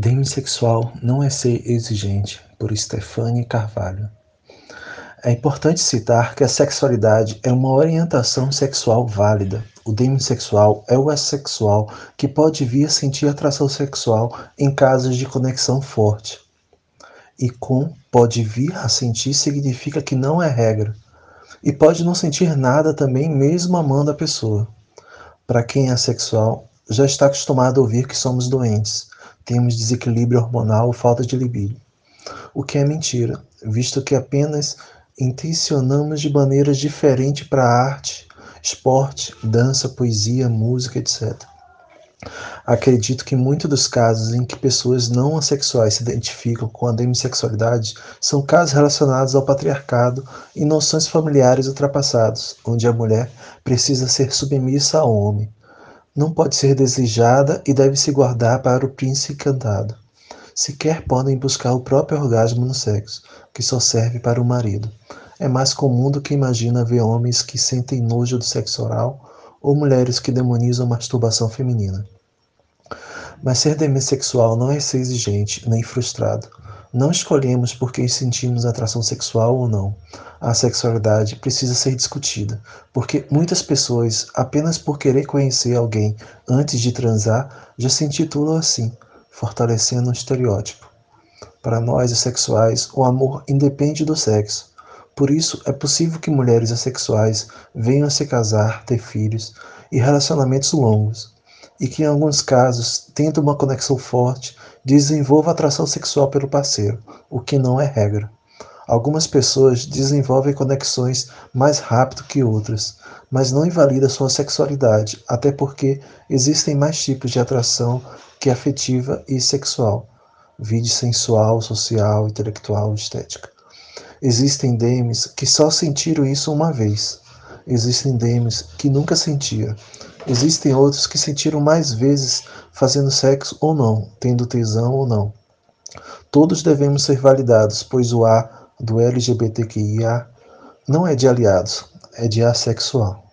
Demissexual não é ser exigente, por Stefanie Carvalho. É importante citar que a sexualidade é uma orientação sexual válida. O demissexual é o assexual que pode vir a sentir atração sexual em casos de conexão forte. E com pode vir a sentir significa que não é regra. E pode não sentir nada também, mesmo amando a pessoa. Para quem é assexual, já está acostumado a ouvir que somos doentes temos desequilíbrio hormonal ou falta de libido. O que é mentira, visto que apenas intencionamos de maneiras diferentes para arte, esporte, dança, poesia, música, etc. Acredito que muitos dos casos em que pessoas não assexuais se identificam com a demissexualidade são casos relacionados ao patriarcado e noções familiares ultrapassados, onde a mulher precisa ser submissa ao homem, não pode ser desejada e deve se guardar para o príncipe encantado. Sequer podem buscar o próprio orgasmo no sexo, que só serve para o marido. É mais comum do que imagina ver homens que sentem nojo do sexo oral ou mulheres que demonizam a masturbação feminina. Mas ser demissexual não é ser exigente nem frustrado. Não escolhemos por quem sentimos atração sexual ou não. A sexualidade precisa ser discutida, porque muitas pessoas, apenas por querer conhecer alguém antes de transar, já se intitulam assim, fortalecendo um estereótipo. Para nós, os sexuais, o amor independe do sexo. Por isso, é possível que mulheres assexuais venham a se casar, ter filhos e relacionamentos longos, e que em alguns casos, tendo uma conexão forte, desenvolva atração sexual pelo parceiro, o que não é regra. Algumas pessoas desenvolvem conexões mais rápido que outras, mas não invalida sua sexualidade, até porque existem mais tipos de atração que afetiva e sexual, vide sensual, social, intelectual, estética. Existem demes que só sentiram isso uma vez. Existem demes que nunca sentiram. Existem outros que sentiram mais vezes fazendo sexo ou não, tendo tesão ou não. Todos devemos ser validados, pois o A do LGBTQIA não é de aliados, é de assexual.